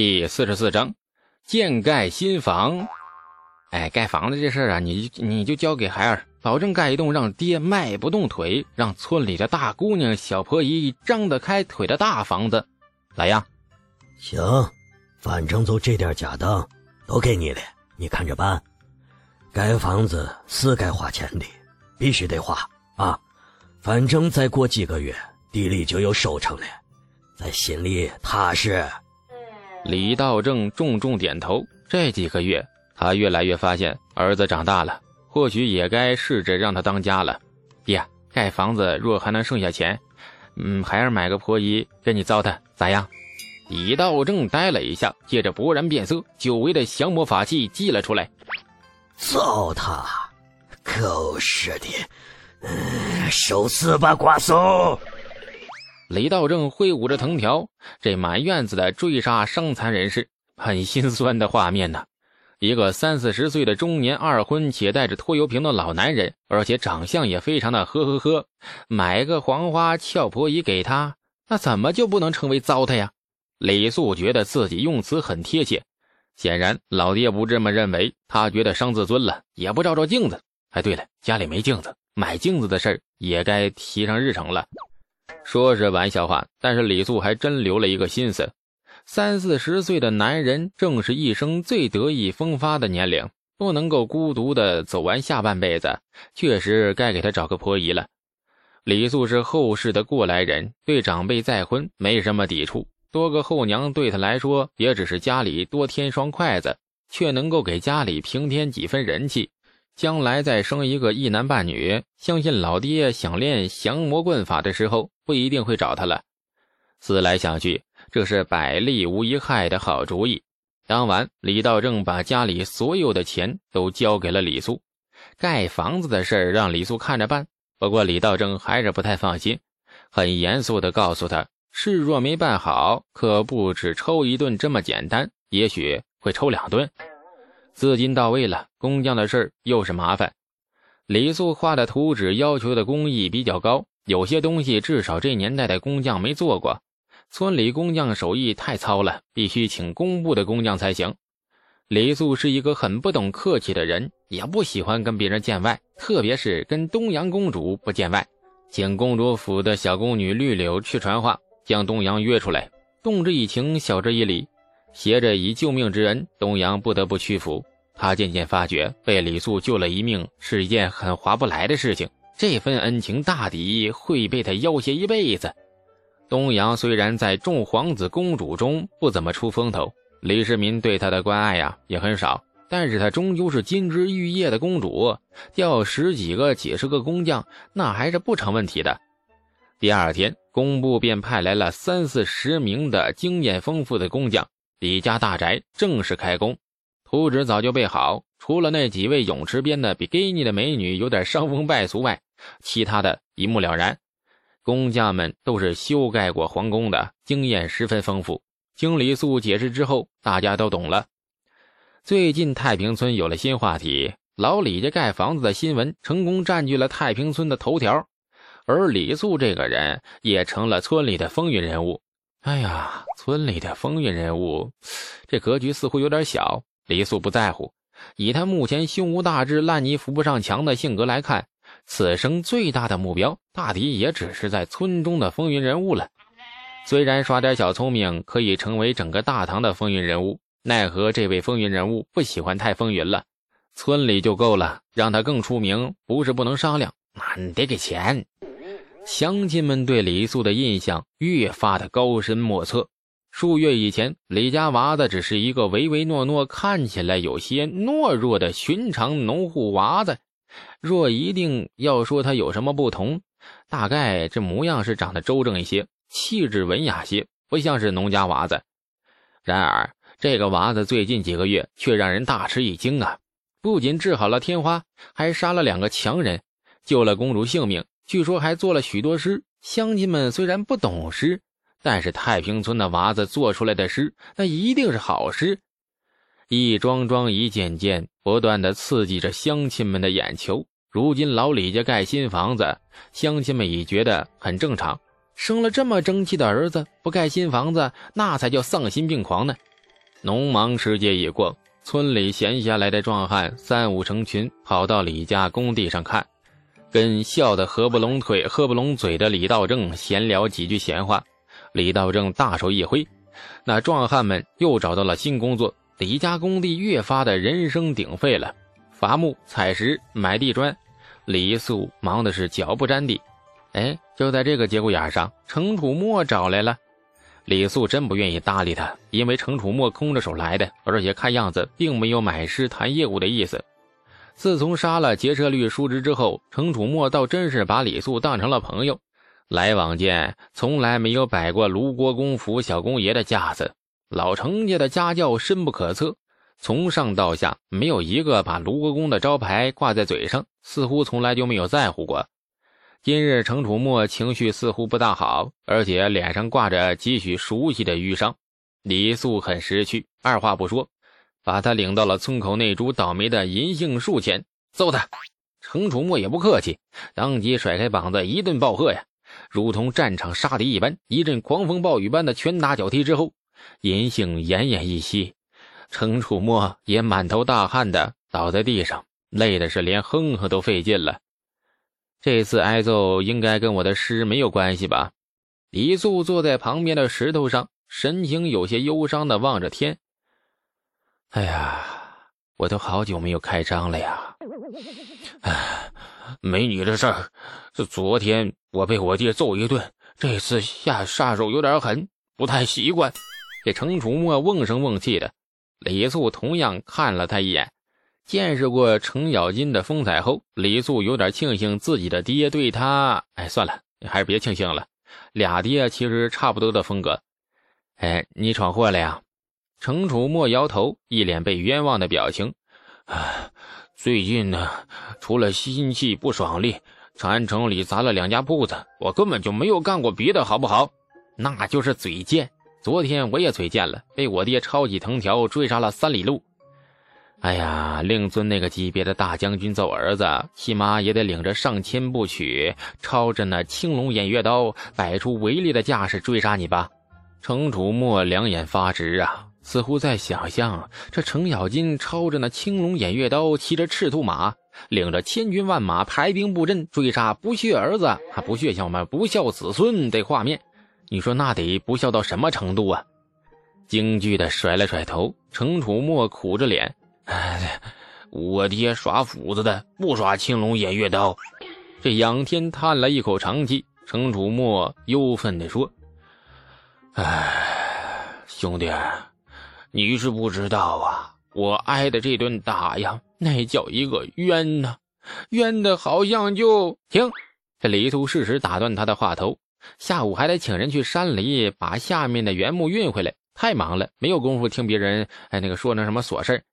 第四十四章，建盖新房。哎，盖房子这事儿啊，你你就交给孩儿，保证盖一栋让爹迈不动腿，让村里的大姑娘、小婆姨张得开腿的大房子。来呀，行，反正就这点家当，都给你了，你看着办。盖房子是该花钱的，必须得花啊！反正再过几个月，地里就有收成了，在心里踏实。李道正重重点头。这几个月，他越来越发现儿子长大了，或许也该试着让他当家了。爹，盖房子若还能剩下钱，嗯，孩儿买个婆姨跟你糟蹋，咋样？李道正呆了一下，接着勃然变色，久违的降魔法器祭了出来。糟蹋，狗屎的！嗯，受死吧，瓜怂！李道正挥舞着藤条，这满院子的追杀伤残人士，很心酸的画面呢。一个三四十岁的中年二婚且带着拖油瓶的老男人，而且长相也非常的呵呵呵。买个黄花俏婆姨给他，那怎么就不能成为糟蹋呀？李素觉得自己用词很贴切，显然老爹不这么认为，他觉得伤自尊了，也不照照镜子。哎，对了，家里没镜子，买镜子的事儿也该提上日程了。说是玩笑话，但是李素还真留了一个心思。三四十岁的男人正是一生最得意风发的年龄，不能够孤独的走完下半辈子，确实该给他找个婆姨了。李素是后世的过来人，对长辈再婚没什么抵触，多个后娘对他来说也只是家里多添双筷子，却能够给家里平添几分人气。将来再生一个一男半女，相信老爹想练降魔棍法的时候，不一定会找他了。思来想去，这是百利无一害的好主意。当晚，李道正把家里所有的钱都交给了李素，盖房子的事儿让李素看着办。不过李道正还是不太放心，很严肃地告诉他：事若没办好，可不止抽一顿这么简单，也许会抽两顿。资金到位了，工匠的事儿又是麻烦。李素画的图纸要求的工艺比较高，有些东西至少这年代的工匠没做过。村里工匠手艺太糙了，必须请工部的工匠才行。李素是一个很不懂客气的人，也不喜欢跟别人见外，特别是跟东阳公主不见外。请公主府的小宫女绿柳去传话，将东阳约出来，动之以情，晓之以理。携着以救命之恩，东阳不得不屈服。他渐渐发觉，被李素救了一命是一件很划不来的事情。这份恩情大抵会被他要挟一辈子。东阳虽然在众皇子公主中不怎么出风头，李世民对他的关爱呀也很少，但是他终究是金枝玉叶的公主，调十几个、几十个工匠，那还是不成问题的。第二天，工部便派来了三四十名的经验丰富的工匠。李家大宅正式开工，图纸早就备好，除了那几位泳池边的比基尼的美女有点伤风败俗外，其他的一目了然。工匠们都是修盖过皇宫的，经验十分丰富。经李素解释之后，大家都懂了。最近太平村有了新话题，老李家盖房子的新闻成功占据了太平村的头条，而李素这个人也成了村里的风云人物。哎呀，村里的风云人物，这格局似乎有点小。李素不在乎，以他目前胸无大志、烂泥扶不上墙的性格来看，此生最大的目标，大抵也只是在村中的风云人物了。虽然耍点小聪明可以成为整个大唐的风云人物，奈何这位风云人物不喜欢太风云了。村里就够了，让他更出名，不是不能商量，那得给钱。乡亲们对李素的印象越发的高深莫测。数月以前，李家娃子只是一个唯唯诺诺、看起来有些懦弱的寻常农户娃子。若一定要说他有什么不同，大概这模样是长得周正一些，气质文雅些，不像是农家娃子。然而，这个娃子最近几个月却让人大吃一惊啊！不仅治好了天花，还杀了两个强人，救了公主性命。据说还做了许多诗，乡亲们虽然不懂诗，但是太平村的娃子做出来的诗，那一定是好诗。一桩桩，一件件，不断的刺激着乡亲们的眼球。如今老李家盖新房子，乡亲们已觉得很正常。生了这么争气的儿子，不盖新房子，那才叫丧心病狂呢。农忙时节已过，村里闲下来的壮汉三五成群跑到李家工地上看，跟笑得合不拢腿、合不拢嘴的李道正闲聊几句闲话。李道正大手一挥，那壮汉们又找到了新工作。李家工地越发的人声鼎沸了，伐木、采石、买地砖，李素忙的是脚不沾地。哎，就在这个节骨眼上，程楚墨找来了。李素真不愿意搭理他，因为程楚墨空着手来的，而且看样子并没有买诗谈业务的意思。自从杀了劫车律叔侄之后，程楚墨倒真是把李素当成了朋友，来往间从来没有摆过卢国公府小公爷的架子。老程家的家教深不可测，从上到下没有一个把卢国公的招牌挂在嘴上，似乎从来就没有在乎过。今日程楚墨情绪似乎不大好，而且脸上挂着几许熟悉的淤伤。李素很识趣，二话不说，把他领到了村口那株倒霉的银杏树前，揍他。程楚墨也不客气，当即甩开膀子一顿暴喝呀，如同战场杀敌一般，一阵狂风暴雨般的拳打脚踢之后，银杏奄奄一息，程楚墨也满头大汗的倒在地上，累的是连哼哼都费劲了。这次挨揍应该跟我的诗没有关系吧？李素坐在旁边的石头上，神情有些忧伤的望着天。哎呀，我都好久没有开张了呀！哎，美女的事儿。这昨天我被我爹揍一顿，这次下杀手有点狠，不太习惯。这程楚墨瓮声瓮气的，李素同样看了他一眼。见识过程咬金的风采后，李素有点庆幸自己的爹对他……哎，算了，你还是别庆幸了。俩爹其实差不多的风格。哎，你闯祸了呀？程楚墨摇头，一脸被冤枉的表情。啊，最近呢，除了心气不爽利，长安城里砸了两家铺子，我根本就没有干过别的，好不好？那就是嘴贱。昨天我也嘴贱了，被我爹抄起藤条追杀了三里路。哎呀，令尊那个级别的大将军揍儿子，起码也得领着上千步曲，抄着那青龙偃月刀，摆出威力的架势追杀你吧？程楚墨两眼发直啊，似乎在想象这程咬金抄着那青龙偃月刀，骑着赤兔马，领着千军万马排兵布阵追杀不孝儿子，还不孝什么不孝子孙的画面，你说那得不孝到什么程度啊？惊惧的甩了甩头，程楚墨苦着脸。哎，我爹耍斧子的，不耍青龙偃月刀。这仰天叹了一口长气，程楚墨忧愤地说：“哎，兄弟，你是不知道啊，我挨的这顿打呀，那叫一个冤呐，冤的好像就停。”这李素适时打断他的话头：“下午还得请人去山里把下面的原木运回来，太忙了，没有功夫听别人哎那个说那什么琐事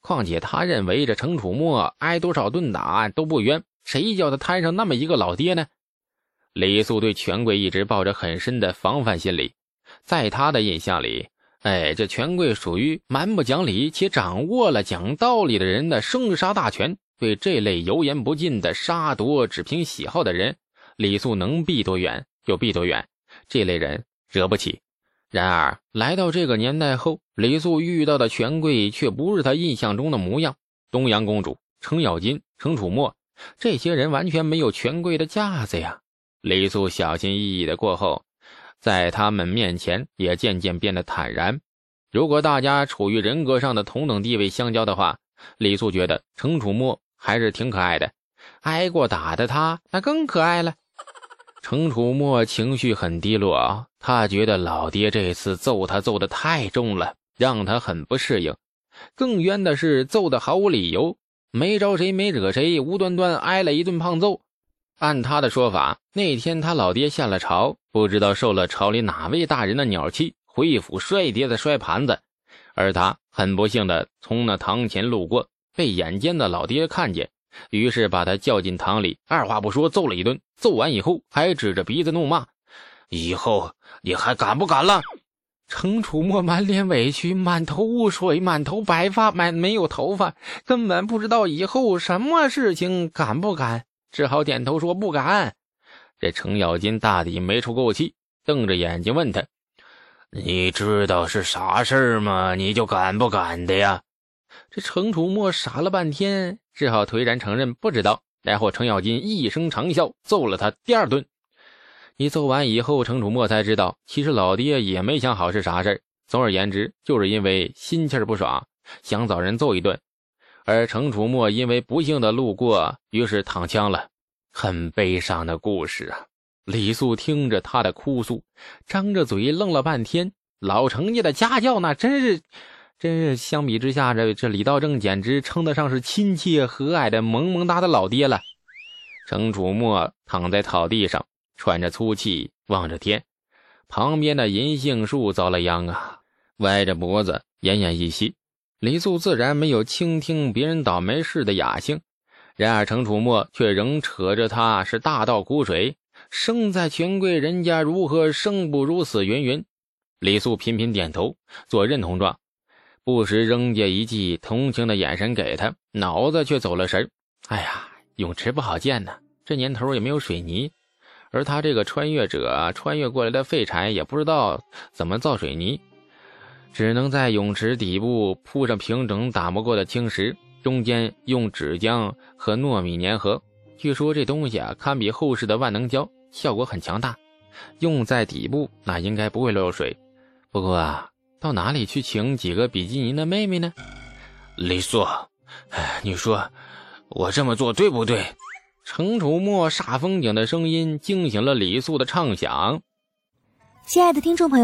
况且他认为这程楚墨挨多少顿打都不冤，谁叫他摊上那么一个老爹呢？李素对权贵一直抱着很深的防范心理，在他的印象里，哎，这权贵属于蛮不讲理且掌握了讲道理的人的生杀大权。对这类油盐不进的杀夺只凭喜好的人，李素能避多远就避多远，这类人惹不起。然而，来到这个年代后，李素遇到的权贵却不是他印象中的模样。东阳公主、程咬金、程楚墨，这些人完全没有权贵的架子呀。李素小心翼翼的过后，在他们面前也渐渐变得坦然。如果大家处于人格上的同等地位相交的话，李素觉得程楚墨还是挺可爱的。挨过打的他，那更可爱了。程楚墨情绪很低落，他觉得老爹这次揍他揍得太重了，让他很不适应。更冤的是，揍得毫无理由，没招谁，没惹谁，无端端挨了一顿胖揍。按他的说法，那天他老爹下了朝，不知道受了朝里哪位大人的鸟气，回府摔碟子、摔盘子，而他很不幸的从那堂前路过，被眼尖的老爹看见。于是把他叫进堂里，二话不说揍了一顿。揍完以后，还指着鼻子怒骂：“以后你还敢不敢了？”程楚墨满脸委屈，满头雾水，满头白发，满没有头发，根本不知道以后什么事情敢不敢，只好点头说不敢。这程咬金大抵没出够气，瞪着眼睛问他：“你知道是啥事儿吗？你就敢不敢的呀？这程楚墨傻了半天，只好颓然承认不知道。然后程咬金一声长啸，揍了他第二顿。一揍完以后，程楚墨才知道，其实老爹也没想好是啥事儿。总而言之，就是因为心气儿不爽，想找人揍一顿。而程楚墨因为不幸的路过，于是躺枪了。很悲伤的故事啊！李素听着他的哭诉，张着嘴愣了半天。老程家的家教那真是，真是相比之下，这这李道正简直称得上是亲切和蔼的萌萌哒的老爹了。程楚墨躺在草地上。喘着粗气，望着天，旁边的银杏树遭了殃啊，歪着脖子，奄奄一息。李素自然没有倾听别人倒霉事的雅兴，然而程楚墨却仍扯着他是大倒苦水，生在权贵人家，如何生不如死？云云。李素频频点头，做认同状，不时扔下一记同情的眼神给他，脑子却走了神哎呀，泳池不好建呢，这年头也没有水泥。而他这个穿越者穿越过来的废柴也不知道怎么造水泥，只能在泳池底部铺上平整打磨过的青石，中间用纸浆和糯米粘合。据说这东西啊，堪比后世的万能胶，效果很强大。用在底部，那应该不会漏水。不过啊，到哪里去请几个比基尼的妹妹呢？李素，你说我这么做对不对？程楚墨煞风景的声音惊醒了李素的畅想。亲爱的听众朋友，